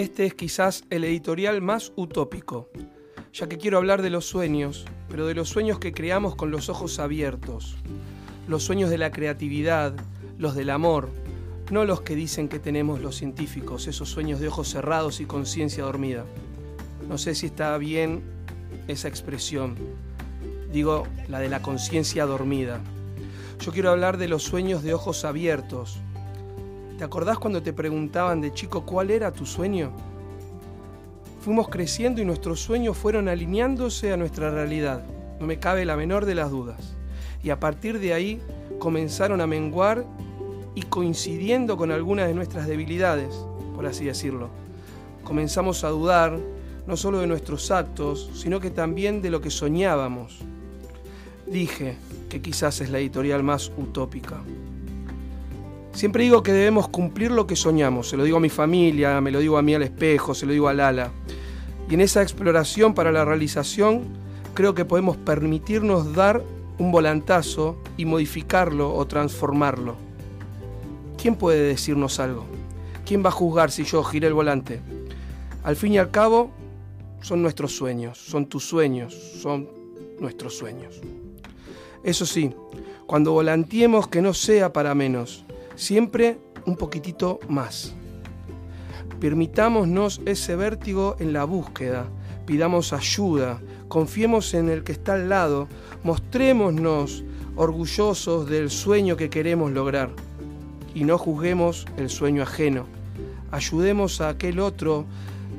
Este es quizás el editorial más utópico, ya que quiero hablar de los sueños, pero de los sueños que creamos con los ojos abiertos, los sueños de la creatividad, los del amor, no los que dicen que tenemos los científicos, esos sueños de ojos cerrados y conciencia dormida. No sé si está bien esa expresión, digo la de la conciencia dormida. Yo quiero hablar de los sueños de ojos abiertos. ¿Te acordás cuando te preguntaban de chico cuál era tu sueño? Fuimos creciendo y nuestros sueños fueron alineándose a nuestra realidad, no me cabe la menor de las dudas. Y a partir de ahí comenzaron a menguar y coincidiendo con algunas de nuestras debilidades, por así decirlo. Comenzamos a dudar no solo de nuestros actos, sino que también de lo que soñábamos. Dije, que quizás es la editorial más utópica. Siempre digo que debemos cumplir lo que soñamos, se lo digo a mi familia, me lo digo a mí al espejo, se lo digo a Lala. Y en esa exploración para la realización, creo que podemos permitirnos dar un volantazo y modificarlo o transformarlo. ¿Quién puede decirnos algo? ¿Quién va a juzgar si yo giré el volante? Al fin y al cabo, son nuestros sueños, son tus sueños, son nuestros sueños. Eso sí, cuando volanteemos que no sea para menos, siempre un poquitito más. Permitámonos ese vértigo en la búsqueda, pidamos ayuda, confiemos en el que está al lado, mostrémonos orgullosos del sueño que queremos lograr y no juzguemos el sueño ajeno. Ayudemos a aquel otro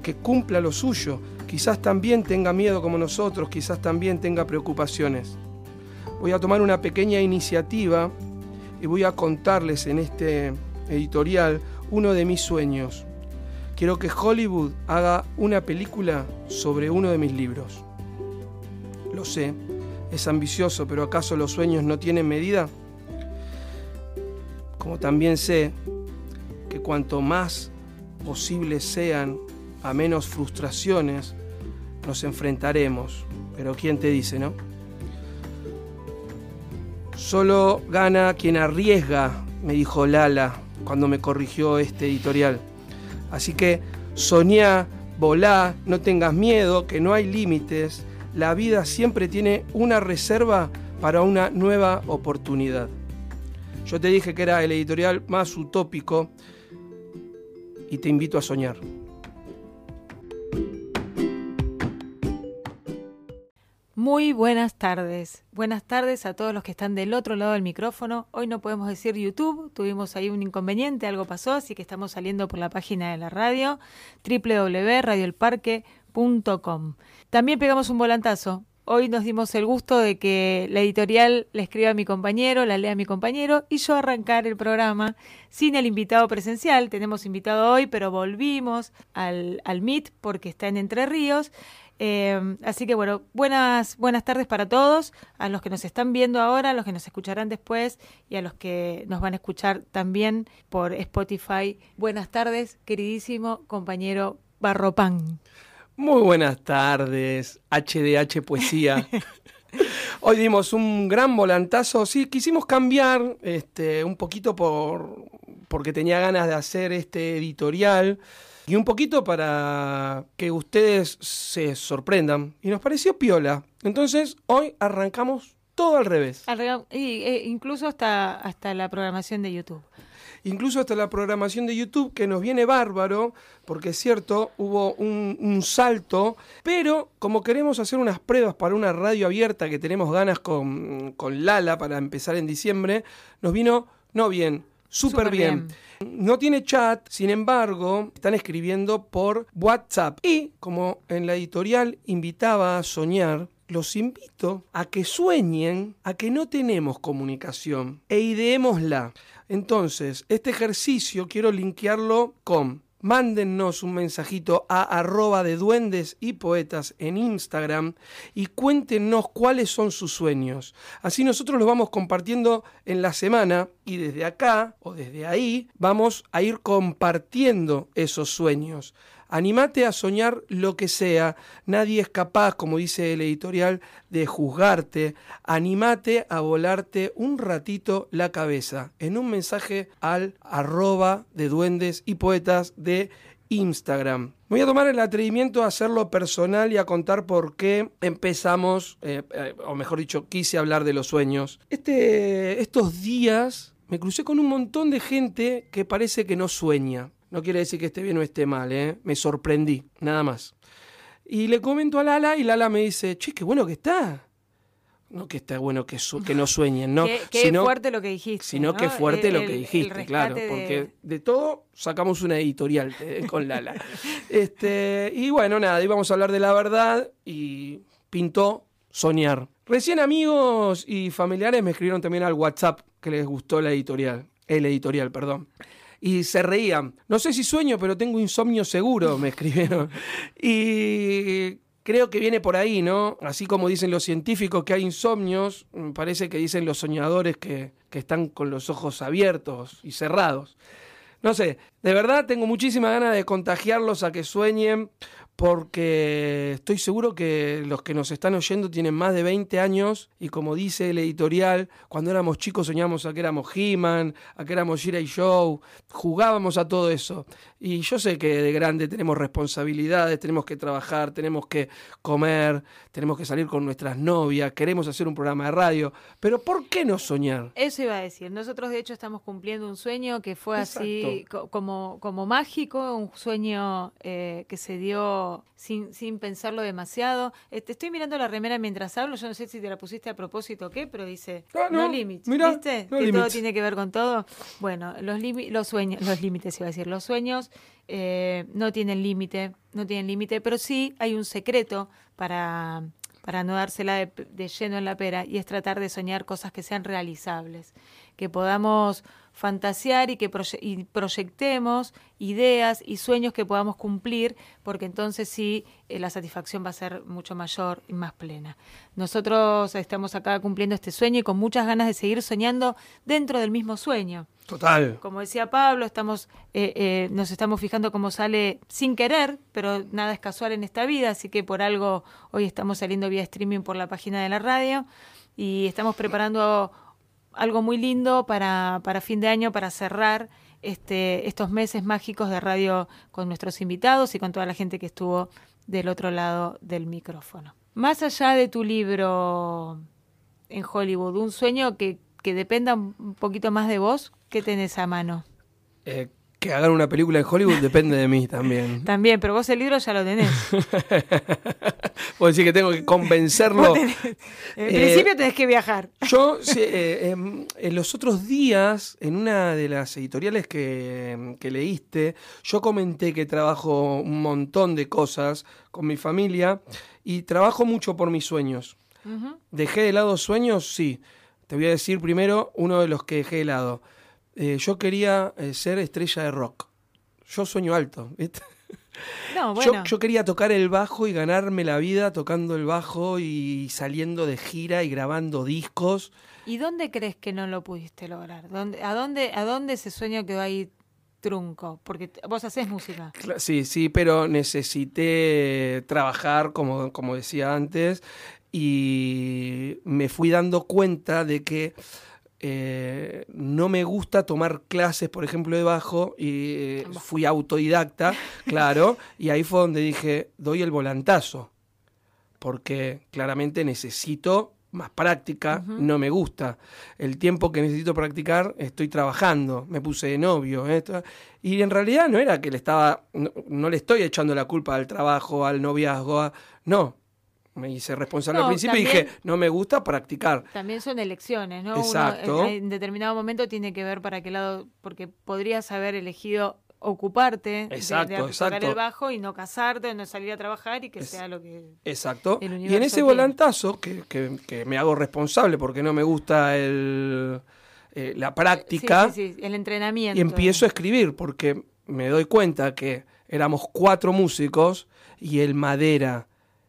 que cumpla lo suyo, quizás también tenga miedo como nosotros, quizás también tenga preocupaciones voy a tomar una pequeña iniciativa y voy a contarles en este editorial uno de mis sueños. Quiero que Hollywood haga una película sobre uno de mis libros. Lo sé, es ambicioso, pero ¿acaso los sueños no tienen medida? Como también sé que cuanto más posibles sean, a menos frustraciones, nos enfrentaremos. Pero ¿quién te dice, no? Solo gana quien arriesga, me dijo Lala cuando me corrigió este editorial. Así que soñá, volá, no tengas miedo, que no hay límites. La vida siempre tiene una reserva para una nueva oportunidad. Yo te dije que era el editorial más utópico y te invito a soñar. Muy buenas tardes. Buenas tardes a todos los que están del otro lado del micrófono. Hoy no podemos decir YouTube, tuvimos ahí un inconveniente, algo pasó, así que estamos saliendo por la página de la radio, www.radioelparque.com. También pegamos un volantazo. Hoy nos dimos el gusto de que la editorial le escriba a mi compañero, la lea a mi compañero y yo arrancar el programa sin el invitado presencial. Tenemos invitado hoy, pero volvimos al, al Meet porque está en Entre Ríos Em, así que bueno, buenas, buenas tardes para todos, a los que nos están viendo ahora, a los que nos escucharán después y a los que nos van a escuchar también por Spotify. Buenas tardes, queridísimo compañero Barropan. Muy buenas tardes, HDH Poesía. Hoy dimos un gran volantazo. Sí, quisimos cambiar este, un poquito por, porque tenía ganas de hacer este editorial y un poquito para que ustedes se sorprendan. Y nos pareció piola. Entonces, hoy arrancamos todo al revés. Y, e, incluso hasta, hasta la programación de YouTube. Incluso hasta la programación de YouTube, que nos viene bárbaro, porque es cierto, hubo un, un salto, pero como queremos hacer unas pruebas para una radio abierta que tenemos ganas con, con Lala para empezar en diciembre, nos vino, no bien, súper bien. No tiene chat, sin embargo, están escribiendo por WhatsApp. Y como en la editorial invitaba a soñar, los invito a que sueñen a que no tenemos comunicación e ideémosla. Entonces, este ejercicio quiero linkearlo con mándennos un mensajito a arroba de duendes y poetas en Instagram y cuéntenos cuáles son sus sueños. Así nosotros los vamos compartiendo en la semana y desde acá o desde ahí vamos a ir compartiendo esos sueños. Animate a soñar lo que sea. Nadie es capaz, como dice el editorial, de juzgarte. Animate a volarte un ratito la cabeza. En un mensaje al arroba de duendes y poetas de Instagram. Voy a tomar el atrevimiento a hacerlo personal y a contar por qué empezamos, eh, eh, o mejor dicho, quise hablar de los sueños. Este, estos días me crucé con un montón de gente que parece que no sueña. No quiere decir que esté bien o esté mal, ¿eh? me sorprendí, nada más. Y le comento a Lala y Lala me dice, che, qué bueno que está. No que está bueno que, que no sueñen, ¿no? Qué, fuerte lo que dijiste. Sino que fuerte lo que dijiste, claro. Porque de todo sacamos una editorial eh, con Lala. este, y bueno, nada, íbamos a hablar de la verdad y pintó soñar. Recién amigos y familiares me escribieron también al WhatsApp que les gustó la editorial. El editorial, perdón y se reían. No sé si sueño, pero tengo insomnio seguro, me escribieron. Y creo que viene por ahí, ¿no? Así como dicen los científicos que hay insomnios, parece que dicen los soñadores que, que están con los ojos abiertos y cerrados. No sé, de verdad tengo muchísima ganas de contagiarlos a que sueñen, porque estoy seguro que los que nos están oyendo tienen más de 20 años y como dice el editorial, cuando éramos chicos soñábamos a que éramos He-Man, a que éramos y Show, jugábamos a todo eso. Y yo sé que de grande tenemos responsabilidades, tenemos que trabajar, tenemos que comer, tenemos que salir con nuestras novias, queremos hacer un programa de radio, pero ¿por qué no soñar? Eso iba a decir, nosotros de hecho estamos cumpliendo un sueño que fue así como, como mágico, un sueño eh, que se dio sin, sin pensarlo demasiado. te este, estoy mirando la remera mientras hablo, yo no sé si te la pusiste a propósito o qué, pero dice ah, no, límites, ¿viste? que todo tiene que ver con todo. Bueno, los, los sueños, los límites iba a decir, los sueños eh, no tienen límite, no tienen límite, pero sí hay un secreto para para no dársela de, de, lleno en la pera, y es tratar de soñar cosas que sean realizables, que podamos fantasear y que proyectemos ideas y sueños que podamos cumplir, porque entonces sí eh, la satisfacción va a ser mucho mayor y más plena. Nosotros estamos acá cumpliendo este sueño y con muchas ganas de seguir soñando dentro del mismo sueño. Total. Como decía Pablo, estamos, eh, eh, nos estamos fijando cómo sale sin querer, pero nada es casual en esta vida, así que por algo hoy estamos saliendo vía streaming por la página de la radio y estamos preparando algo muy lindo para, para fin de año, para cerrar este, estos meses mágicos de radio con nuestros invitados y con toda la gente que estuvo del otro lado del micrófono. Más allá de tu libro en Hollywood, un sueño que, que dependa un poquito más de vos, ¿qué tenés a mano? Eh, que hagan una película en Hollywood depende de mí también. También, pero vos el libro ya lo tenés. Vos decís que tengo que convencerlo. En principio tenés que viajar. Yo, eh, em, en los otros días, en una de las editoriales que, que, leíste, yo comenté que trabajo un montón de cosas con mi familia y trabajo mucho por mis sueños. ¿Dejé de lado sueños? Sí. Te voy a decir primero uno de los que dejé de lado eh, yo quería eh, ser estrella de rock. Yo sueño alto, yo, quería tocar el bajo y ganarme la vida tocando el bajo y saliendo de gira y grabando discos. ¿Y dónde crees que no lo pudiste lograr? ¿Dónde, a, dónde, ¿A dónde ese sueño quedó ahí trunco? Porque vos haces música. Sí, sí, pero necesité trabajar, como, como decía antes, y me fui dando cuenta de que eh, no me gusta tomar clases, por ejemplo, de bajo, y eh, fui autodidacta, claro, y ahí fue donde dije, doy el volantazo, porque claramente necesito más práctica, no me gusta. El tiempo que necesito practicar, estoy trabajando, me puse de novio. y en realidad no era que le estaba, no, le estoy echando la culpa al trabajo, al noviazgo, no, me hice responsable al principio y dije, no me gusta practicar. También son elecciones, ¿no? Exacto. en determinado momento tiene que ver para qué lado, porque podrías haber elegido ocuparte exacto, de, tocar el bajo y no casarte, no salir a trabajar y que sea lo que... Exacto. y en ese volantazo, que, que, me hago responsable porque no me gusta el, eh, la práctica, sí, el entrenamiento. Y empiezo a escribir porque me doy cuenta que éramos cuatro músicos y el madera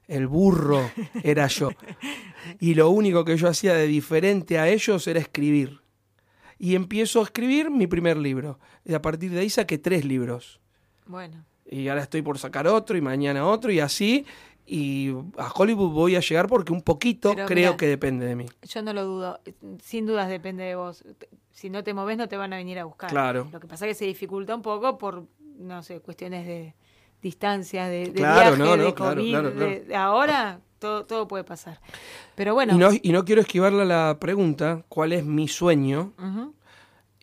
el burro era yo. Y lo único que yo hacía de diferente a ellos era escribir. Y empiezo a escribir mi primer libro. Y a partir de ahí saqué tres libros. Bueno. Y ahora estoy por sacar otro y mañana otro y así. Y a Hollywood voy a llegar porque un poquito creo que depende de mí. Yo no lo dudo. Sin dudas depende de vos. Si no te moves no te van a venir a buscar. Claro. Lo que pasa es que se dificulta un poco por no sé, cuestiones de distancias, de, de Claro, viaje, no, no, de COVID, claro, de- claro. de ahora todo, todo puede pasar. Pero bueno, Y, no, y no quiero esquivarle la pregunta, ¿cuál es mi sueño?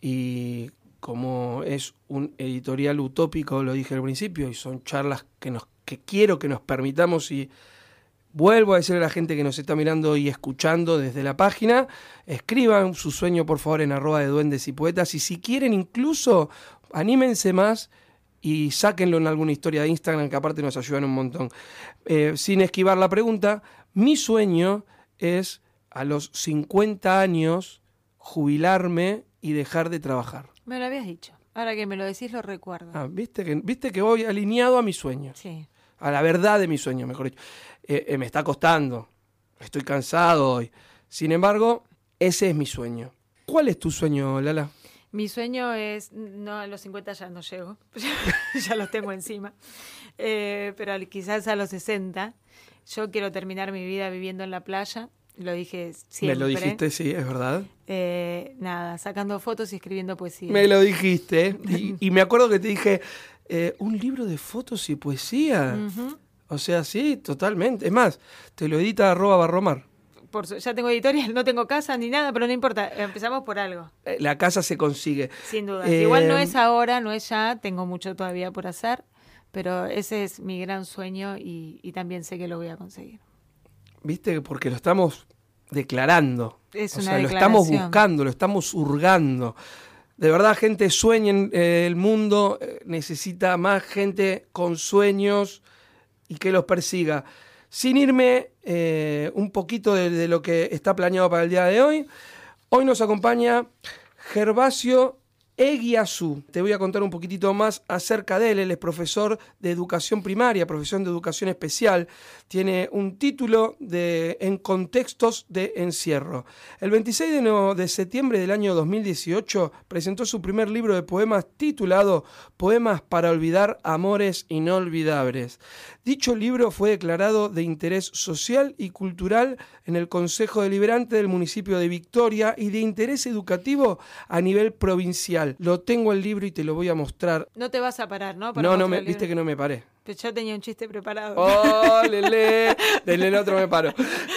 Y como es un editorial utópico, lo dije al principio, y son charlas que, nos, que quiero que nos permitamos y vuelvo a decirle a la gente que nos está mirando y escuchando desde la página, escriban su sueño por favor en arroba de duendes y poetas y si quieren incluso anímense más y sáquenlo en alguna historia de Instagram que aparte nos ayudan un montón. Eh, sin esquivar la pregunta, mi sueño es a los 50 años jubilarme y dejar de trabajar. me lo habías dicho. Ahora que me lo decís lo recuerdo. Ah, ¿viste, que, viste que voy alineado a mi sueño, Sí. a la verdad de mi sueño, mejor dicho. Eh, eh, me está costando, estoy cansado hoy. Sin embargo, ese es mi sueño. ¿Cuál es tu sueño, Lala? Mi sueño es, no, a los 50 ya no llego, ya los tengo encima, Eh, pero quizás a los 60 yo quiero terminar mi vida viviendo en la playa, lo dije siempre. Me lo dijiste, sí, es verdad. Eh, nada, sacando fotos y escribiendo poesía. Me lo dijiste. Y, y me acuerdo que te dije, eh, un libro de fotos y poesía. O sea, sí, totalmente. Es más, te lo edita arroba barromar. Por ya tengo editorial, no tengo casa ni nada, pero no importa, empezamos por algo, Eh, La casa se consigue. sin duda. Eh, Igual no es ahora, no es ya, tengo mucho todavía por hacer, pero ese es mi gran sueño y, y también sé que lo voy a conseguir. ¿Viste? Porque lo estamos declarando. Es o una sea, lo estamos declaración. buscando, lo estamos hurgando. De verdad, gente, sueñen. eh, el mundo eh, necesita más gente con sueños y que los persiga. Sin irme eh, un poquito de, lo que está planeado para el día de hoy, hoy nos acompaña Gervasio Eguiazú. Te voy a contar un poquitito más acerca de él. Él es profesor de educación primaria, profesor de educación especial. Tiene un título de, en contextos de encierro. El 26 de, de septiembre del año 2018 presentó su primer libro de poemas titulado Poemas para olvidar amores inolvidables. Dicho libro fue declarado de interés social y cultural en el Consejo Deliberante del municipio de Victoria y de interés educativo a nivel provincial. Lo tengo el libro y te lo voy a mostrar. No te vas a parar, ¿no? No, no, me, viste que no me paré. Yo tenía un chiste preparado. ¡Oh, lele! Del el otro me paro.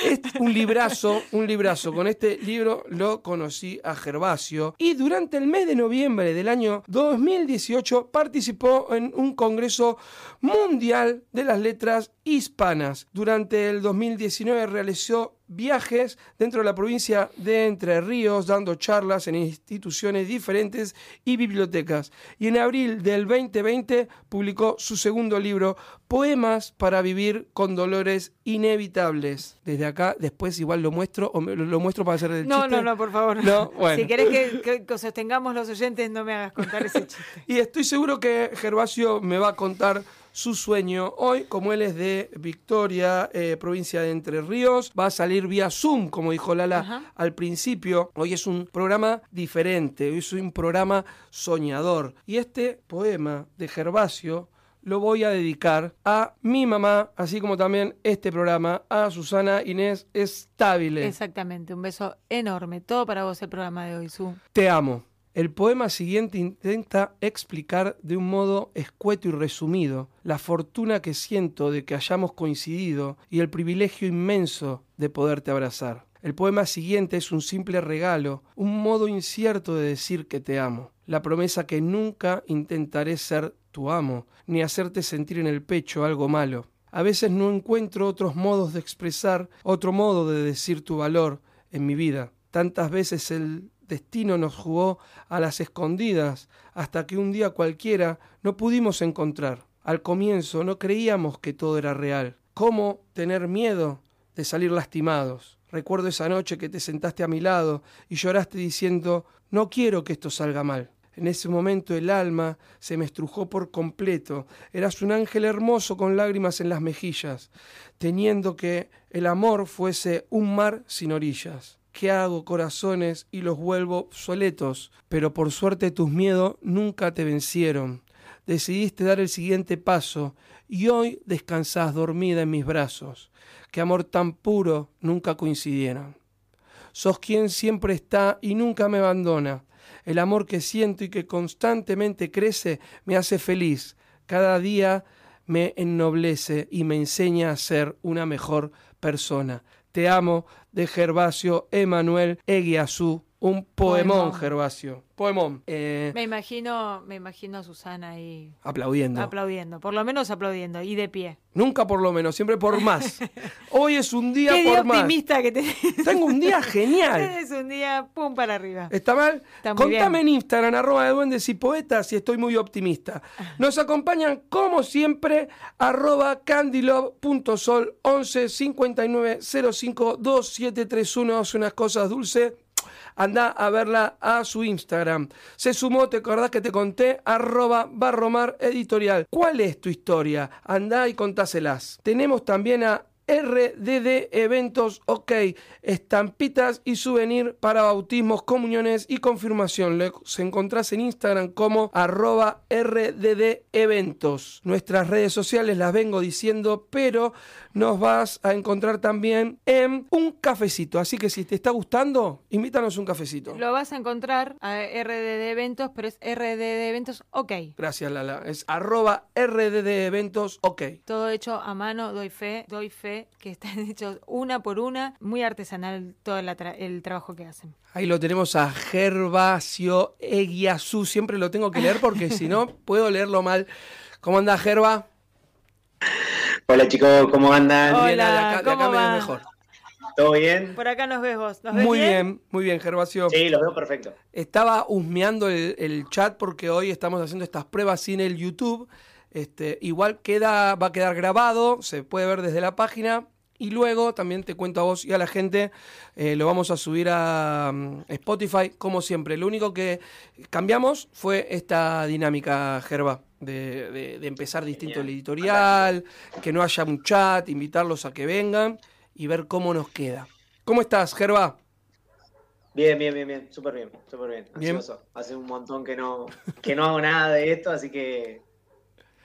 Es un librazo, un librazo. Con este libro lo conocí a Gervasio y durante el mes de noviembre del año 2018 participó en un congreso mundial de las letras hispanas. Durante el 2019 realizó viajes dentro de la provincia de Entre Ríos, dando charlas en instituciones diferentes y bibliotecas. Y en abril del 2020 publicó su segundo libro, Poemas para vivir con dolores inevitables. Desde acá, después igual lo muestro, o me- lo muestro para hacer el no, chiste. no, no, por favor. No, bueno. Si querés que, que- que sostengamos los oyentes, no me hagas contar ese chiste. Y estoy seguro que Gervasio me va a contar su sueño hoy, como él es de Victoria, eh, provincia de Entre Ríos, va a salir vía Zoom, como dijo Lala Ajá. al principio. Hoy es un programa diferente, hoy es un programa soñador. Y este poema de Gervasio lo voy a dedicar a mi mamá, así como también este programa a Susana Inés Estabile. Exactamente, un beso enorme. Todo para vos el programa de hoy, Su. Te amo. El poema siguiente intenta explicar de un modo escueto y resumido la fortuna que siento de que hayamos coincidido y el privilegio inmenso de poderte abrazar. El poema siguiente es un simple regalo, un modo incierto de decir que te amo, la promesa que nunca intentaré ser tu amo, ni hacerte sentir en el pecho algo malo. A veces no encuentro otros modos de expresar, otro modo de decir tu valor en mi vida. Tantas veces el destino nos jugó a las escondidas hasta que un día cualquiera no pudimos encontrar. Al comienzo no creíamos que todo era real. ¿Cómo tener miedo de salir lastimados? Recuerdo esa noche que te sentaste a mi lado y lloraste diciendo no quiero que esto salga mal. En ese momento el alma se me estrujó por completo. Eras un ángel hermoso con lágrimas en las mejillas, teniendo que el amor fuese un mar sin orillas. ¿Qué hago, corazones, y los vuelvo obsoletos? Pero por suerte tus miedos nunca te vencieron. Decidiste dar el siguiente paso y hoy descansás dormida en mis brazos. Qué amor tan puro nunca coincidieron. Sos quien siempre está y nunca me abandona. El amor que siento y que constantemente crece me hace feliz. Cada día me ennoblece y me enseña a ser una mejor persona. Te amo de Gervasio Emanuel Eguiazú, un poemón, Gervasio. Poemón. Eh, me imagino, me imagino a Susana ahí. Aplaudiendo. Aplaudiendo, por lo menos aplaudiendo y de pie. Nunca por lo menos, siempre por más. Hoy es un día Qué por día más. optimista que tenés. Tengo un día genial. es un día pum para arriba. ¿Está mal? Está muy Contame bien. en Instagram, arroba de duendes y poetas, si estoy muy optimista. Nos acompañan, como siempre, arroba candylove.sol 11 59 05 2731. Hace unas cosas dulces. Anda a verla a su Instagram. Se sumó, ¿te acordás que te conté? Arroba Barromar Editorial. ¿Cuál es tu historia? Anda y contáselas. Tenemos también a RDD Eventos OK, estampitas y souvenir para bautismos, comuniones y confirmación. Los encontrás en Instagram como arroba RDD Eventos. Nuestras redes sociales las vengo diciendo, pero nos vas a encontrar también en un cafecito. Así que si te está gustando, invítanos un cafecito. Lo vas a encontrar a RDD Eventos, pero es RDD Eventos OK. Gracias, Lala. Es arroba RDD Eventos OK. Todo hecho a mano, doy fe, doy fe que están hechos una por una, muy artesanal todo el, tra- el trabajo que hacen. Ahí lo tenemos a Gervasio Eguiazú. Siempre lo tengo que leer porque si no puedo leerlo mal. ¿Cómo anda Gerva? Hola chicos, ¿cómo andan? Hola, Bien, de acá, de acá ¿cómo me ves mejor. ¿Todo bien? Por acá nos ves vos. ¿Nos ves Muy bien, muy bien, Gervasio. Sí, los veo perfecto. Estaba husmeando el, el chat porque hoy estamos haciendo estas pruebas sin el YouTube. Este, igual queda, va a quedar grabado, se puede ver desde la página. Y luego también te cuento a vos y a la gente, eh, lo vamos a subir a mm, Spotify, como siempre. Lo único que cambiamos fue esta dinámica, Gerva, de, de- de empezar distinto el editorial, que no haya un chat, invitarlos a que vengan y ver cómo nos queda. ¿Cómo estás, Gerva? Bien, bien, bien, bien, súper bien, súper bien. Bien. Ansioso. Hace un montón que no, que no hago nada de esto, así que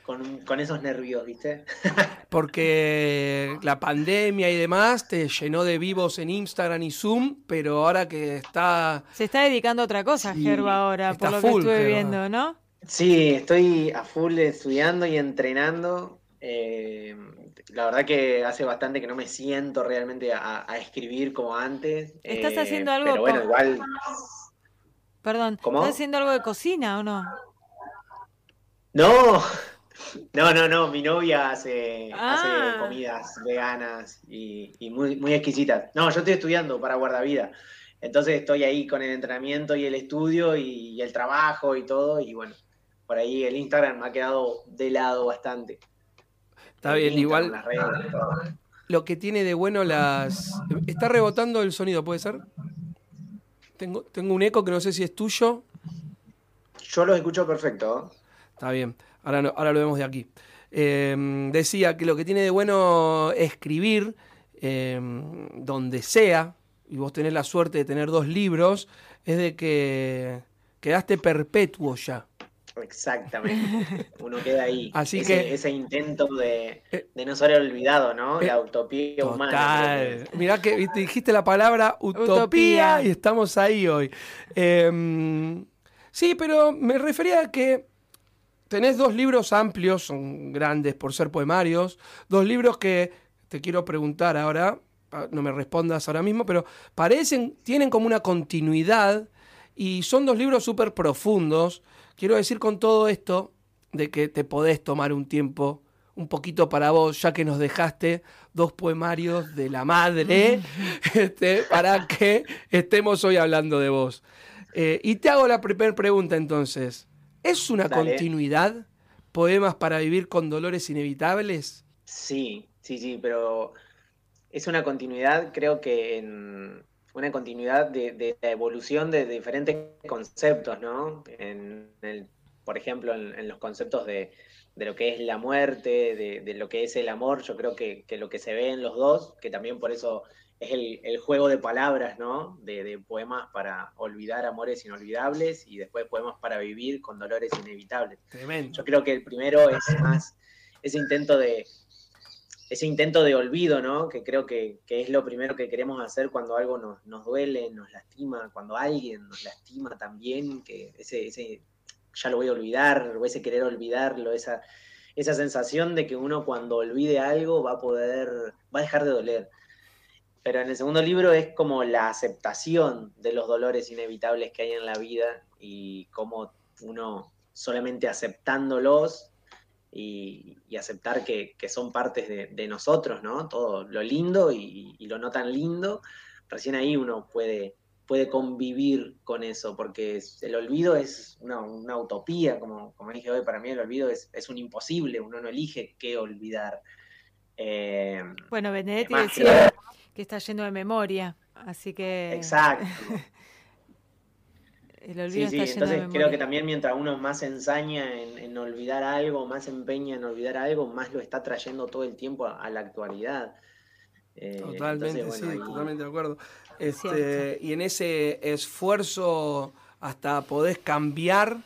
con, con esos nervios, ¿viste? porque la pandemia y demás te llenó de vivos en Instagram y Zoom, pero ahora que está... Se está dedicando a otra cosa, Sí, Gerba, ahora, está por lo que full, estuve Gerba. viendo, ¿no? Sí, estoy a full estudiando y entrenando. Eh, la verdad que hace bastante que no me siento realmente a, a escribir como antes. ¿Estás eh, haciendo algo Pero bueno, igual Perdón, ¿Cómo? ¿estás haciendo algo de cocina o no? No, no, no, no. Mi novia hace, Ah. hace comidas veganas y, y muy, muy exquisitas. No, yo estoy estudiando para guardavida. Entonces estoy ahí con el entrenamiento y el estudio y, y el trabajo y todo. Y bueno, por ahí el Instagram me ha quedado de lado bastante. Está El bien, Instagram, igual las redes y todo. lo que tiene de bueno las... Está rebotando el sonido, ¿puede ser? Tengo, tengo un eco que no sé si es tuyo. Yo los escucho perfecto. Está bien, ahora, ahora lo vemos de aquí. Eh, decía que lo que tiene de bueno escribir eh, donde sea, y vos tenés la suerte de tener dos libros, es de que quedaste perpetuo ya. Exactamente. Uno queda ahí. Así ese, que- ese intento de, Eh, de no ser olvidado, ¿no? eh, La utopía humana. que. Mirá que viste, dijiste la palabra utopía, Utopía. y estamos ahí hoy. Eh, sí, pero me refería a que tenés dos libros amplios, son grandes por ser poemarios, dos libros que te quiero preguntar ahora, ah, no me respondas ahora mismo, pero parecen, tienen como una continuidad y son dos libros súper profundos. Quiero decir con todo esto de que te podés tomar un tiempo un poquito para vos, ya que nos dejaste dos poemarios de la madre, este, para que estemos hoy hablando de vos. Eh, y te hago la primera pregunta entonces. ¿Es una Dale. continuidad poemas para vivir con dolores inevitables? Sí, sí, sí, pero es una continuidad, creo que en una continuidad de, de la evolución de diferentes conceptos, ¿no? En el- por ejemplo, en, en los conceptos de, de lo que es la muerte, de, de lo que es el amor, yo creo que, que lo que se ve en los dos, que también por eso es el, el juego de palabras, ¿no? De, de poemas para olvidar amores inolvidables y después poemas para vivir con dolores inevitables. Tremendo. Yo creo que el primero es más ese intento de, ese intento de olvido, ¿no? Que creo que, es lo primero que queremos hacer cuando algo nos, nos, duele, nos lastima, cuando alguien nos lastima también, que ese, ese ya lo voy a olvidar, o ese querer olvidarlo, esa, esa sensación de que uno cuando olvide algo va a poder, va a dejar de doler. Pero en el segundo libro es como la aceptación de los dolores inevitables que hay en la vida y cómo uno solamente aceptándolos y, aceptar que, son partes de, nosotros, ¿no? Todo lo lindo y, lo no tan lindo, recién ahí uno puede, puede convivir con eso, porque el olvido es una, utopía, como, como, dije hoy, para mí el olvido es, un imposible, uno no elige qué olvidar. Eh, bueno, Benedetti decía que está lleno de memoria, así que... Exacto. sí, sí, entonces creo que también mientras uno más ensaña en, olvidar algo, más empeña en olvidar algo, más lo está trayendo todo el tiempo a, la actualidad. Eh, totalmente, sí, totalmente de acuerdo. Este, y en ese esfuerzo hasta podés cambiar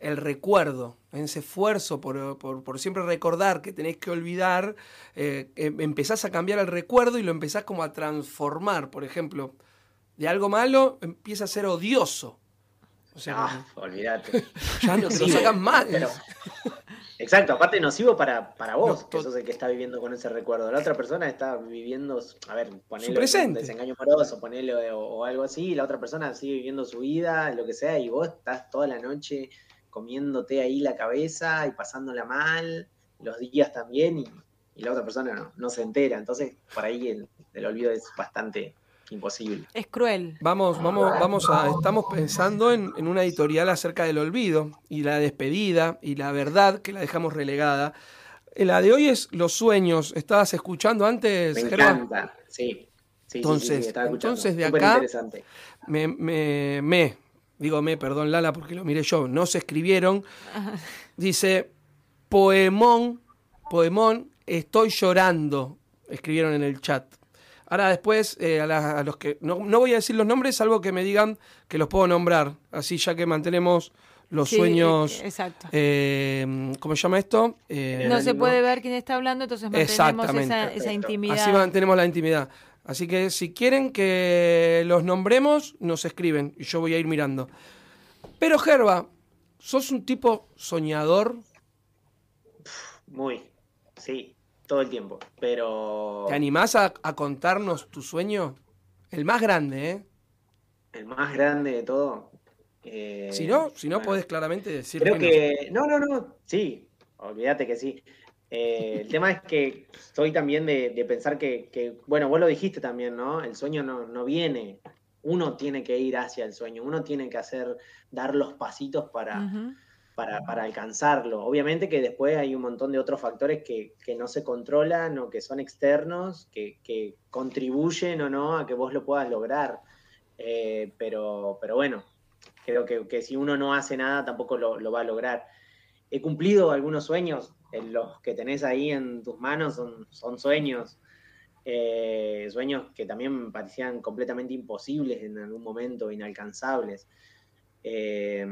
el recuerdo, en ese esfuerzo por, siempre recordar que tenés que olvidar, eh, em, empezás a cambiar el recuerdo y lo empezás como a transformar, por ejemplo, de algo malo empieza a ser odioso. O sea, ah, olvídate. Ya no lo sacan mal. exacto, aparte nocivo para, para vos, que sos el que está viviendo con ese recuerdo. La otra persona está viviendo, a ver, ponele un desengaño amoroso, ponele o, algo así, la otra persona sigue viviendo su vida, lo que sea, y vos estás toda la noche comiéndote ahí la cabeza y pasándola mal, los días también, y, la otra persona no, se entera. Entonces, por ahí el olvido es bastante imposible. Es cruel. Vamos, vamos, vamos a, estamos pensando en, una editorial acerca del olvido y la despedida y la verdad que la dejamos relegada. Eh, la de hoy es los sueños. ¿Estabas escuchando antes? Me encanta, sí. entonces, entonces de acá me, me, me, digo me, perdón Lala porque lo miré yo, no se escribieron. Dice, poemón, poemón, estoy llorando, escribieron en el chat. Ahora después, eh, a, los que. No, voy a decir los nombres, salvo que me digan que los puedo nombrar. Así ya que mantenemos los sueños. Eh, exacto. Eh, ¿Cómo se llama esto? no se puede ver quién está hablando, entonces mantenemos esa, esa, intimidad. Así mantenemos la intimidad. Así que si quieren que los nombremos, nos escriben y yo voy a ir mirando. Pero Gerba, ¿sos un tipo soñador? Muy, sí todo el tiempo, pero... ¿Te animás a, contarnos tu sueño? El más grande, ¿eh? El más grande de todo. Eh, si no, si no podés claramente decir Creo que... No. no, no, sí, olvídate que sí. Eh, el tema es que soy también de, pensar que, bueno, vos lo dijiste también, ¿no? El sueño no, viene, uno tiene que ir hacia el sueño, uno tiene que hacer, dar los pasitos para para, alcanzarlo. Obviamente que después hay un montón de otros factores que, no se controlan o que son externos, que, contribuyen o no a que vos lo puedas lograr. Eh, pero, pero bueno, creo que, si uno no hace nada tampoco lo, va a lograr. He cumplido algunos sueños, los que tenés ahí en tus manos son, son sueños. Eh, sueños que también parecían completamente imposibles en algún momento, inalcanzables. Eh,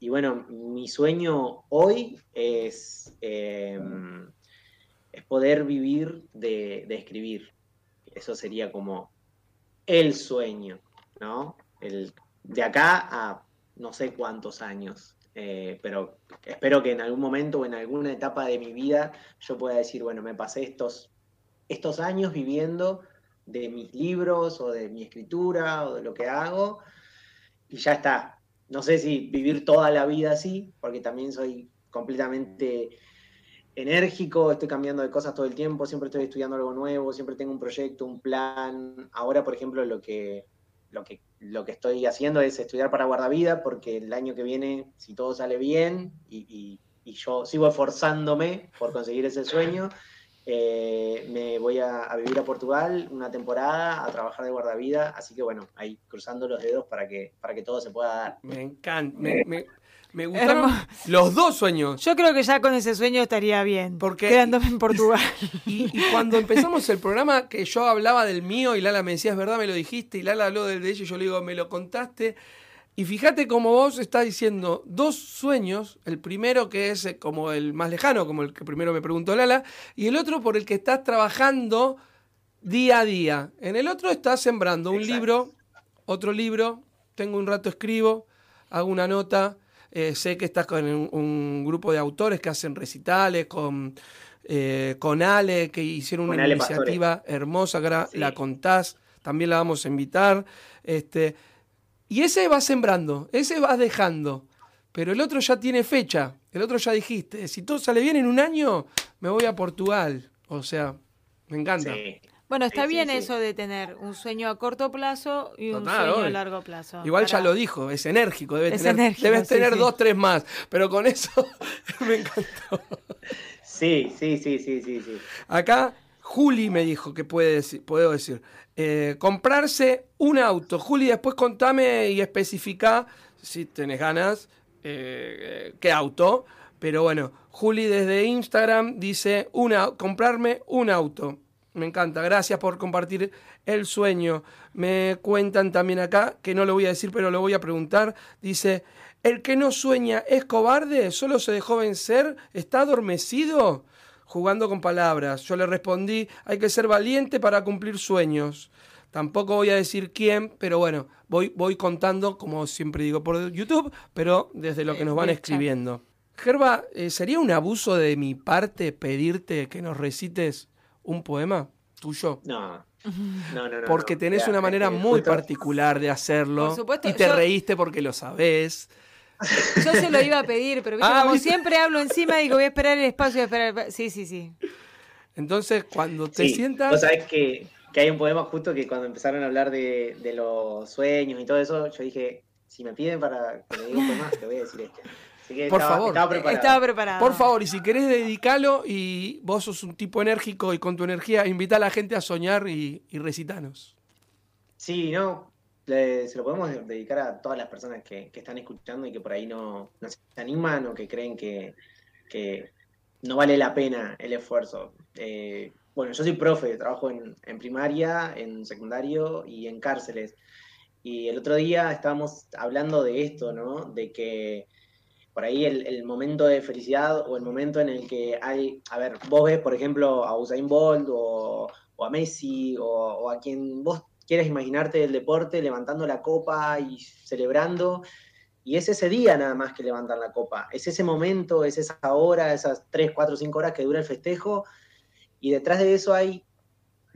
y bueno, mi sueño hoy es, es poder vivir de, escribir. Eso sería como el sueño, ¿no? El, de acá a no sé cuántos años. Eh, pero espero que en algún momento o en alguna etapa de mi vida yo pueda decir, bueno, me pasé estos, estos años viviendo de mis libros o de mi escritura o de lo que hago y ya está, no sé si vivir toda la vida así, porque también soy completamente enérgico, estoy cambiando de cosas todo el tiempo, siempre estoy estudiando algo nuevo, siempre tengo un proyecto, un plan. Ahora, por ejemplo, lo que, lo que, lo que estoy haciendo es estudiar para guardavida, porque el año que viene, si todo sale bien y, y yo sigo esforzándome por conseguir ese sueño, eh, me voy a, vivir a Portugal una temporada, a trabajar de guardavida, así que bueno, ahí cruzando los dedos para que, para que todo se pueda dar. Me encanta, gustaron los dos sueños. Yo creo que ya con ese sueño estaría bien, Porque, quedándome en Portugal. Y, cuando empezamos el programa, que yo hablaba del mío y Lala me decía, es verdad, me lo dijiste, y Lala habló del de ella y yo le digo, me lo contaste. Y fíjate cómo vos estás diciendo dos sueños, el primero que es eh, como el más lejano, como el que primero me preguntó Lala, y el otro por el que estás trabajando día a día. En el otro estás sembrando un libro, otro libro, tengo un rato escribo, hago una nota, eh, sé que estás con un, grupo de autores que hacen recitales, con, eh, con Ale, que hicieron una iniciativa hermosa, que la contás, también la vamos a invitar. Este, y ese va sembrando, ese va dejando. Pero el otro ya tiene fecha. El otro ya dijiste, si todo sale bien en un año, me voy a Portugal. O sea, me encanta. Bueno, está bien eso de tener un sueño a corto plazo y un sueño a largo plazo. Igual ya lo dijo, es enérgico, debe tener, debes tener dos, tres más, pero con eso me encantó. Sí, sí, sí, sí, sí, sí. Acá Juli me dijo que puede decir, puedo decir, eh, comprarse un auto. Juli, después contame y especifica, si tenés ganas, eh, qué auto. Pero bueno, Juli desde Instagram dice, una, comprarme un auto. Me encanta, gracias por compartir el sueño. Me cuentan también acá, que no lo voy a decir, pero lo voy a preguntar. Dice, ¿el que no sueña es cobarde? ¿Solo se dejó vencer? ¿Está adormecido? Jugando con palabras. Yo le respondí, hay que ser valiente para cumplir sueños. Tampoco voy a decir quién, pero bueno, voy, voy contando, como siempre digo, por YouTube, pero desde lo que nos van escribiendo. Gerba, eh, ¿sería un abuso de mi parte pedirte que nos recites un poema tuyo? No. No, no, no. Porque tenés una manera muy particular de hacerlo. y te reíste porque lo sabés. Yo se lo iba a pedir, pero ah, como siempre hablo encima, digo, voy a esperar el espacio. Voy a esperar Sí, sí, sí. Entonces, cuando te sientas. Vos sabés que, hay un poema justo que cuando empezaron a hablar de, los sueños y todo eso, yo dije, si me piden para que le diga un poema, te voy a decir este por favor. Estaba preparado. Por favor, y si querés dedicarlo y vos sos un tipo enérgico y con tu energía, invita a la gente a soñar y, recitanos. Sí, no, se lo podemos dedicar a todas las personas que, están escuchando y que por ahí no, se animan o que creen que, no vale la pena el esfuerzo. Eh, bueno, yo soy profe, trabajo en, en, primaria, en secundario y en cárceles. Y el otro día estábamos hablando de esto, ¿no? De que por ahí el, momento de felicidad o el momento en el que hay, a ver, vos ves, por ejemplo, a Usain Bolt o, a Messi o, a quien vos quieras imaginarte del deporte levantando la copa y celebrando, y es ese día nada más que levantan la copa, es ese momento, es esa hora, esas 3, 4, 5 horas que dura el festejo, y detrás de eso hay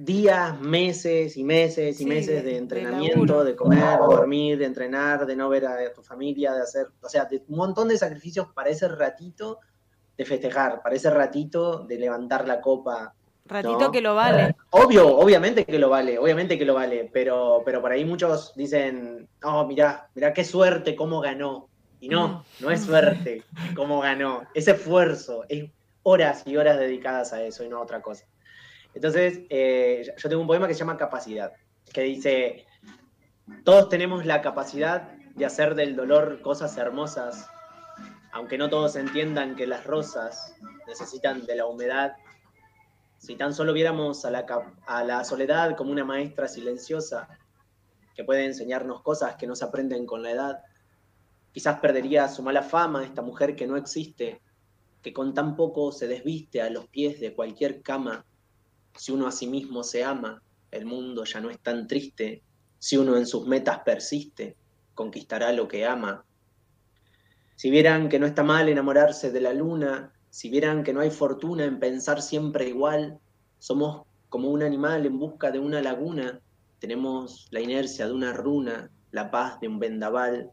días, meses y meses y meses de, entrenamiento, de, comer, dormir, de entrenar, de no ver a tu familia, de hacer, o sea, de un montón de sacrificios para ese ratito de festejar, para ese ratito de levantar la copa. Ratito que lo vale. Obvio, obviamente que lo vale, obviamente que lo vale, pero, pero por ahí muchos dicen, oh, mirá, mirá qué suerte, cómo ganó. Y no, mm. no es suerte cómo ganó, es esfuerzo, es horas y horas dedicadas a eso y no a otra cosa. Entonces, eh, yo tengo un poema que se llama Capacidad, que dice, todos tenemos la capacidad de hacer del dolor cosas hermosas, aunque no todos entiendan que las rosas necesitan de la humedad. Si tan solo viéramos a la, a la soledad como una maestra silenciosa que puede enseñarnos cosas que no se aprenden con la edad, quizás perdería su mala fama esta mujer que no existe, que con tan poco se desviste a los pies de cualquier cama si uno a sí mismo se ama, el mundo ya no es tan triste. Si uno en sus metas persiste, conquistará lo que ama. Si vieran que no está mal enamorarse de la luna, si vieran que no hay fortuna en pensar siempre igual, somos como un animal en busca de una laguna, tenemos la inercia de una runa, la paz de un vendaval.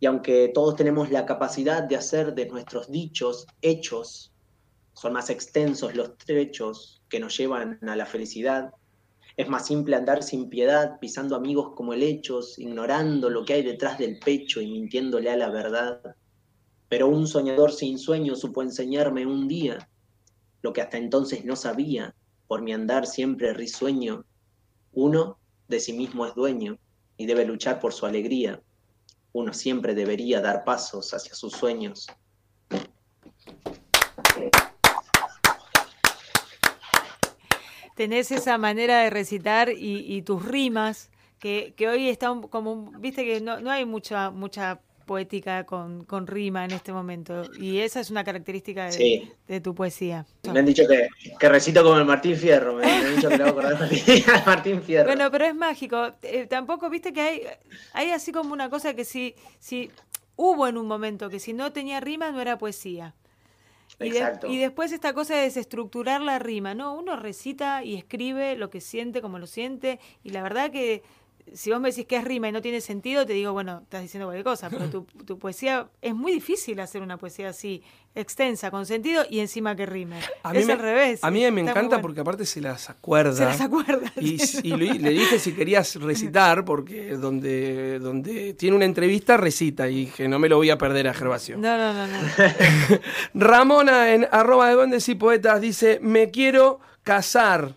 Y aunque todos tenemos la capacidad de hacer de nuestros dichos hechos, son más extensos los trechos que nos llevan a la felicidad. Es más simple andar sin piedad, pisando amigos como helechos, ignorando lo que hay detrás del pecho y mintiéndole a la verdad. Pero un soñador sin sueño supo enseñarme un día lo que hasta entonces no sabía, por mi andar siempre risueño. Uno de sí mismo es dueño y debe luchar por su alegría. Uno siempre debería dar pasos hacia sus sueños. Tenés esa manera de recitar y, tus rimas que, que hoy está como, un- viste que no, no hay mucha, mucha poética con, con rima en este momento. Y esa es una característica de, Sí. de tu poesía. Me han dicho que, que recito como el Martín Fierro, me, han dicho que le hago Martín, a Martín Fierro. Bueno, pero es mágico. Eh, tampoco, viste que hay, hay así como una cosa que si, si hubo en un momento que si no tenía rima no era poesía. Y, de- y después esta cosa de desestructurar la rima, ¿no? Uno recita y escribe lo que siente, como lo siente, y la verdad que si vos me decís que es rima y no tiene sentido, te digo, bueno, estás diciendo cualquier cosa, pero tu, tu poesía, es muy difícil hacer una poesía así, extensa, con sentido y encima que rime. A mí es me, al revés. A mí me encanta bueno. porque aparte se las acuerda. Se las acuerda. Y, y le, le dije si querías recitar, porque donde, donde tiene una entrevista recita. Y dije, no me lo voy a perder a Gervasio. No, no, no, no. Ramona en arroba de duendes y poetas dice, me quiero casar.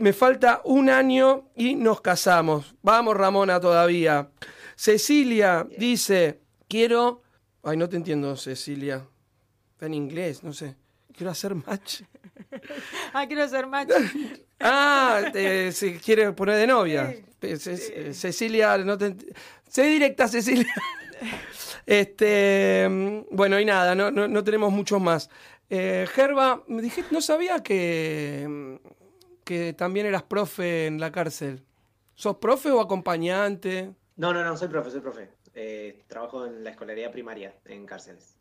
Me falta un año y nos casamos. Vamos, Ramona, todavía. Cecilia dice, quiero... Ay, no te entiendo, Cecilia. Está en inglés, no sé. Quiero hacer match. Ah, quiero ser macho. Ah, te- se quiere poner de novia. Eh, Ce- eh, Cecilia, no te Sé directa, Cecilia. Este, mm, bueno, y nada, no, no, no tenemos muchos más. Eh, Gerba, me dijiste, no sabía que, mm, que también eras profe en la cárcel. ¿Sos profe o acompañante? No, no, no, soy profe, soy profe. Eh, trabajo en la escolaridad primaria, en cárceles.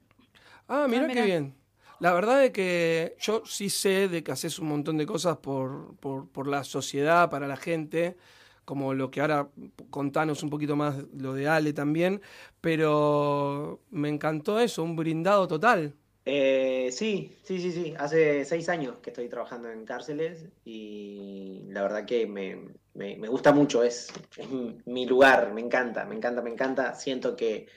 Ah, mira qué mira. bien. La verdad es que yo sí sé de que haces un montón de cosas por, por, por la sociedad, para la gente, como lo que ahora contanos un poquito más lo de Ale también, pero me encantó eso, un brindado total. Eh, sí, sí, sí, sí. Hace seis años que estoy trabajando en cárceles y la verdad que me, me- me gusta mucho, es, es mi- lugar, me encanta, me encanta, me encanta. Siento que,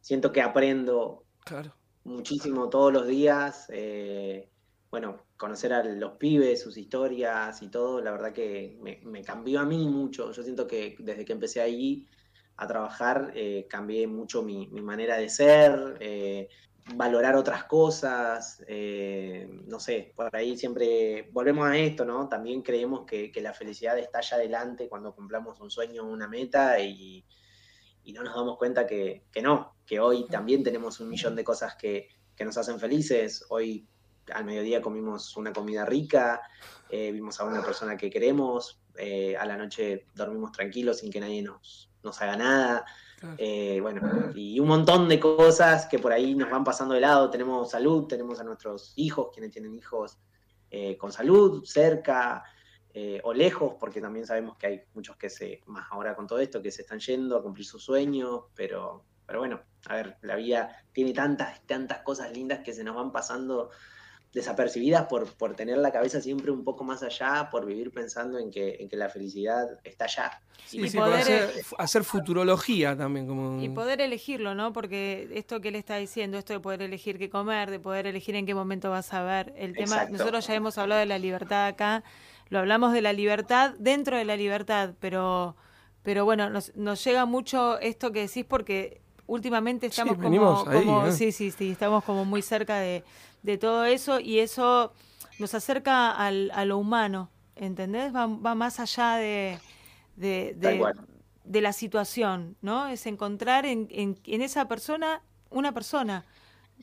siento que aprendo Claro. muchísimo todos los días. eh, bueno, conocer a los pibes, sus historias y todo, la verdad que me, me cambió a mí mucho. Yo siento que desde que empecé ahí a trabajar, eh, cambié mucho mi, mi manera de ser, valorar otras cosas, eh, no sé, por ahí siempre volvemos a esto, ¿no? También creemos que, la felicidad está allá adelante cuando cumplamos un sueño, una meta y, no nos damos cuenta que, que no, que hoy también tenemos un millón de cosas que, que nos hacen felices. Hoy al mediodía comimos una comida rica, eh, vimos a una persona que queremos, eh, a la noche dormimos tranquilos sin que nadie nos, nos haga nada. Eh, bueno, y un montón de cosas que por ahí nos van pasando de lado. Tenemos salud, tenemos a nuestros hijos, quienes tienen hijos eh, con salud, cerca eh, o lejos, porque también sabemos que hay muchos que se, más ahora con todo esto, que se están yendo a cumplir sus sueños, pero, pero bueno, a ver, la vida tiene tantas, tantas cosas lindas que se nos van pasando desapercibidas por, por tener la cabeza siempre un poco más allá, por vivir pensando en que, en que la felicidad está allá. Sí, Y sí, poder, hacer, eh, hacer futurología también. Como... Y poder elegirlo, ¿no? Porque esto que él está diciendo, esto de poder elegir qué comer, de poder elegir en qué momento vas a ver el tema. Exacto. Nosotros ya hemos hablado de la libertad acá, lo hablamos de la libertad dentro de la libertad, pero, pero bueno, nos, nos llega mucho esto que decís porque últimamente Sí, estamos venimos como, ahí, como- ¿eh? sí, sí, sí, estamos como muy cerca de, de todo eso y eso nos acerca al, a lo humano, ¿entendés? Va, va más allá de, de, de- la situación, ¿no? Es encontrar en, en, en esa persona una persona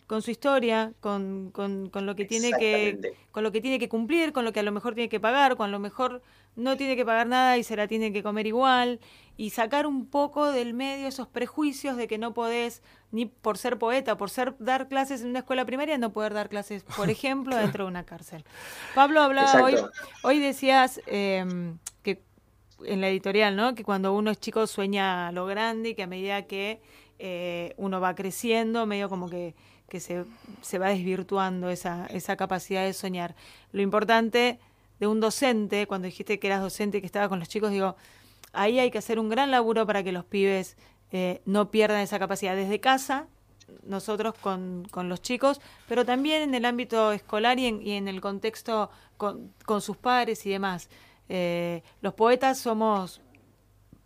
con su historia, con, con, con lo que tiene que con lo que tiene que cumplir, con lo que a lo mejor tiene que pagar, con lo mejor no tiene que pagar nada y se la tiene que comer igual y sacar un poco del medio esos prejuicios de que no podés ni por ser poeta, por ser dar clases en una escuela primaria no poder dar clases, por ejemplo, dentro de una cárcel. Pablo hablaba hoy Exacto. hoy decías eh, que en la editorial, ¿no? Que cuando uno es chico sueña a lo grande y que a medida que eh, uno va creciendo, medio como que, que se, se va desvirtuando esa, esa capacidad de soñar. Lo importante de un docente, cuando dijiste que eras docente y que estaba con los chicos, digo, ahí hay que hacer un gran laburo para que los pibes eh, no pierdan esa capacidad desde casa, nosotros con, con los chicos, pero también en el ámbito escolar y en, y en el contexto con, con sus padres y demás. Eh, los poetas somos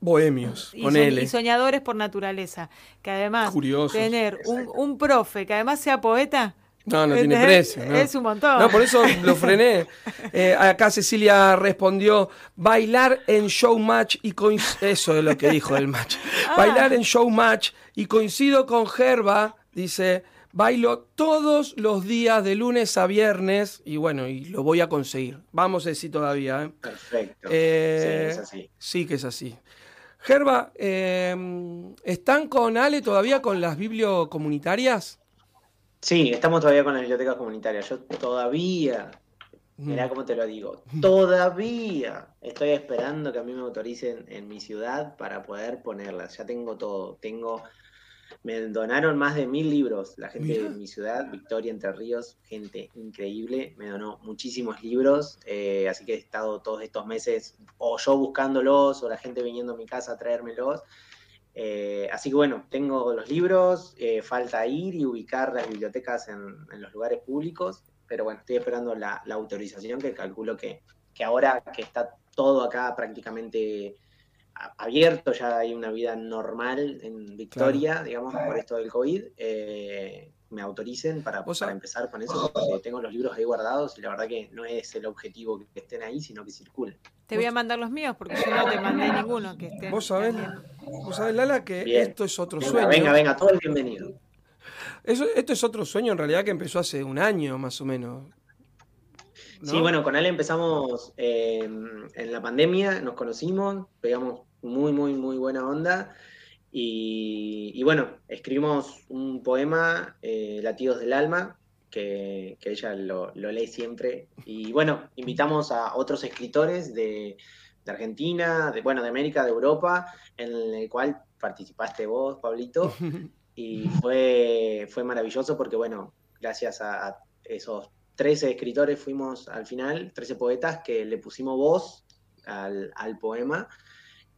Bohemios, y, con y soñadores por naturaleza, que además Curiosos. tener un, un profe que además sea poeta No, no tiene precio. ¿no? Es un montón. No, por eso lo frené. Eh, acá Cecilia respondió, bailar en showmatch y coincido... Eso es lo que dijo el match. Ah. Bailar en showmatch y coincido con Gerba, dice, bailo todos los días de lunes a viernes y bueno, y lo voy a conseguir. Vamos a decir todavía. ¿eh? Perfecto. Eh, sí, es así. Sí que es así. Gerba, eh, ¿están con Ale todavía con las bibliocomunitarias? Sí, estamos todavía con las bibliotecas comunitarias. Yo todavía, Mm. mirá cómo te lo digo, todavía estoy esperando que a mí me autoricen en mi ciudad para poder ponerlas. Ya tengo todo. Tengo, me donaron más de mil libros. La gente de mi ciudad, Victoria, Entre Ríos, gente increíble, me donó muchísimos libros. eh, así que he estado todos estos meses o yo buscándolos o la gente viniendo a mi casa a traérmelos. Eh, así que bueno, tengo los libros, eh, falta ir y ubicar las bibliotecas en, en los lugares públicos, pero bueno, estoy esperando la, la autorización que calculo que, que ahora que está todo acá prácticamente abierto, ya hay una vida normal en Victoria, digamos, por esto del COVID, eh, me autoricen para, para empezar con eso, porque tengo los libros ahí guardados y la verdad que no es el objetivo que estén ahí, sino que circulen. Te voy a mandar los míos porque yo no te mandé ninguno que esté. Vos sabés, vos sabés, Lala, que Bien. esto es otro Venga, sueño. venga, venga, todo el bienvenido. Eso- esto es otro sueño en realidad que empezó hace un año más o menos. ¿No? Sí, bueno, con Ale empezamos eh, en la pandemia, nos conocimos, pegamos muy, muy, muy buena onda. Y, y bueno, escribimos un poema, eh, Latidos del Alma, que, que ella lo, lo lee siempre. Y bueno, invitamos a otros escritores de, de Argentina, de, bueno, de América, de Europa, en el cual participaste vos, Pablito. Y fue, fue maravilloso porque, bueno, gracias a, a esos 13 escritores fuimos al final, 13 poetas que le pusimos voz al, poema.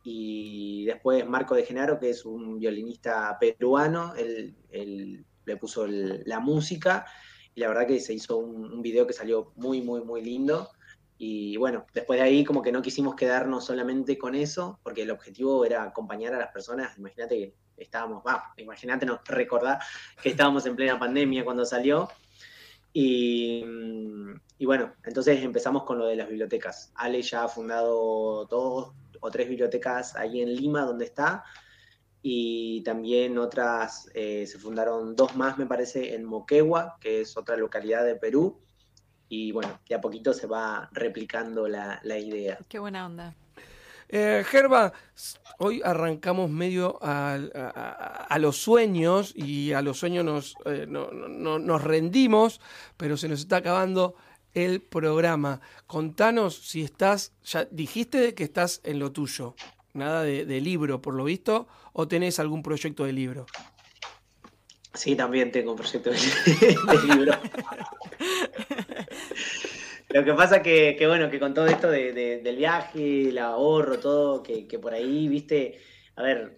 Y después Marco de Genaro, que es un violinista peruano, él, le puso la música y la verdad que se hizo un, video que salió muy, muy, muy lindo. Y bueno, después de ahí como que no quisimos quedarnos solamente con eso, porque el objetivo era acompañar a las personas. Imagínate que estábamos, imagínate, no, recordar que estábamos en plena pandemia cuando salió. Y, mm, y bueno, entonces empezamos con lo de las bibliotecas. Ale ya ha fundado dos o tres bibliotecas ahí en Lima, donde está, y también otras, eh, se fundaron dos más, me parece, en Moquegua, que es otra localidad de Perú. Y bueno, de a poquito se va replicando la idea. Qué buena onda. Eh, Gerba, hoy arrancamos medio a, a- a los sueños y a los sueños nos, eh, no- no- no- nos rendimos, pero se nos está acabando el programa. Contanos si estás, ya dijiste que estás en lo tuyo, nada de, de libro por lo visto, o tenés algún proyecto de libro. Sí, también tengo un proyecto de, de libro. Lo que pasa que, que, bueno, que con todo esto de- de- del viaje, el ahorro, todo, que, que por ahí, viste, a ver,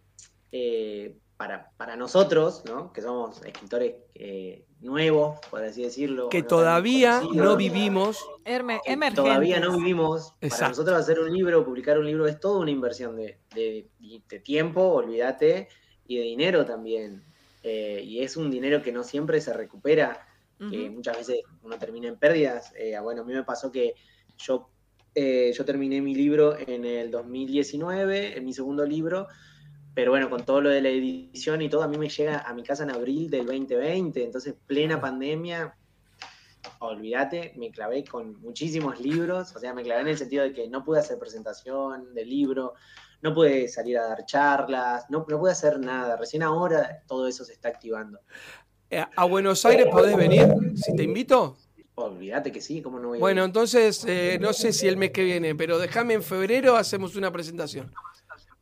eh, para, para nosotros, ¿no? Que somos escritores eh, nuevos, por así decirlo. Que no todavía no vivimos. Herme- emergentes. Todavía no vivimos. Para nosotros hacer un libro, publicar un libro es toda una inversión de, de- de tiempo, olvídate, y de dinero también. Eh, y es un dinero que no siempre se recupera, que muchas veces uno termina en pérdidas. Eh, bueno, a mí me pasó que yo, eh, yo terminé mi libro en el 2019, en mi segundo libro, pero bueno, con todo lo de la edición y todo, a mí me llega a mi casa en abril del 2020, entonces plena pandemia, olvídate, me clavé con muchísimos libros, o sea, me clavé en el sentido de que no pude hacer presentación del libro, no pude salir a dar charlas, no, no pude hacer nada, recién ahora todo eso se está activando. Eh, ¿A Buenos Aires podés venir? Si te invito. Olvídate que sí, ¿cómo no voy a Bueno, ir? entonces, eh, no sé si el mes que viene, pero déjame en febrero, hacemos una presentación.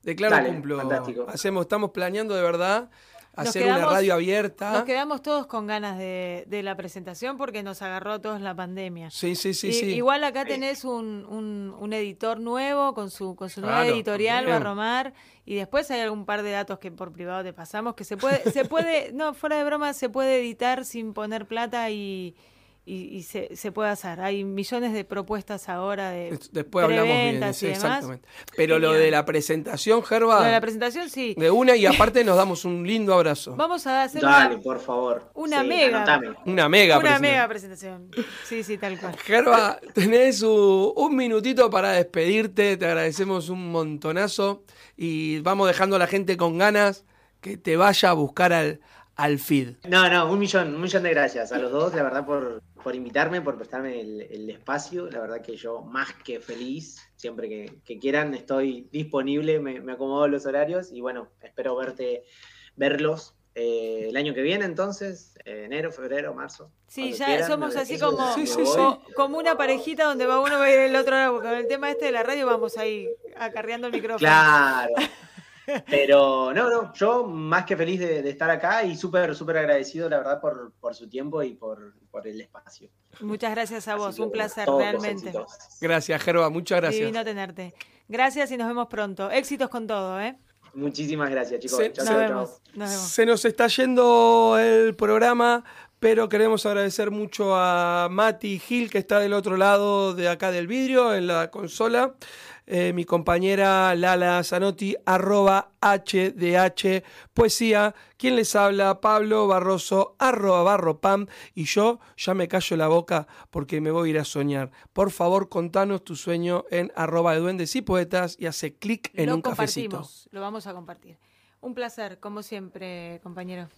Declaro Dale, cumplo. fantástico. Hacemos, estamos planeando de verdad Nos hacer una radio abierta. Nos quedamos todos con ganas de, de la presentación porque nos agarró a todos la pandemia. Sí, sí, sí, sí. Igual acá tenés un, un- un editor nuevo con su, con su nueva Claro, editorial. Barromar, y después hay algún par de datos que por privado te pasamos, que se puede, se puede, no, fuera de broma, se puede editar sin poner plata y, y, se, se, puede hacer. Hay millones de propuestas ahora de Después hablamos bien, exactamente. Pero lo de la presentación, Gerba. Lo de la presentación, sí. De una y aparte nos damos un lindo abrazo. Vamos a hacer Dale, por favor. Una mega. Una mega Una mega presentación. Sí, sí, tal cual. Gerba, tenés un minutito para despedirte. Te agradecemos un montonazo y vamos dejando a la gente con ganas que te vaya a buscar al, al feed. No, no, un millón, un millón de gracias a los dos, la verdad, por, por invitarme, por prestarme el, espacio. La verdad que yo más que feliz, siempre que, quieran, estoy disponible, me, acomodo los horarios y bueno, espero verte, verlos eh, el año que viene entonces, enero, febrero, marzo. Sí, ya somos así como, como una parejita donde va uno va a ir el otro lado, con el tema este de la radio vamos ahí acarreando el micrófono. Claro. Pero no, no, yo más que feliz de, estar acá y súper, súper agradecido, la verdad, por, por su tiempo y por, por, el espacio. Muchas gracias a vos, un placer realmente. Gracias, Gerba, muchas gracias. Divino tenerte. Gracias y nos vemos pronto. Éxitos con todo, ¿eh? Muchísimas gracias, chicos. Se, nos, vemos, Se nos está yendo el programa, pero queremos agradecer mucho a Mati Gil, que está del otro lado de acá del vidrio, en la consola. Eh, mi compañera Lala Zanotti, arroba HDH Poesía, quien les habla, Pablo Barroso, arroba barropam, y yo ya me callo la boca porque me voy a ir a soñar. Por favor, contanos tu sueño en arroba de duendes y poetas y hace clic en un cafecito. Lo vamos a compartir. Un placer, como siempre, compañero.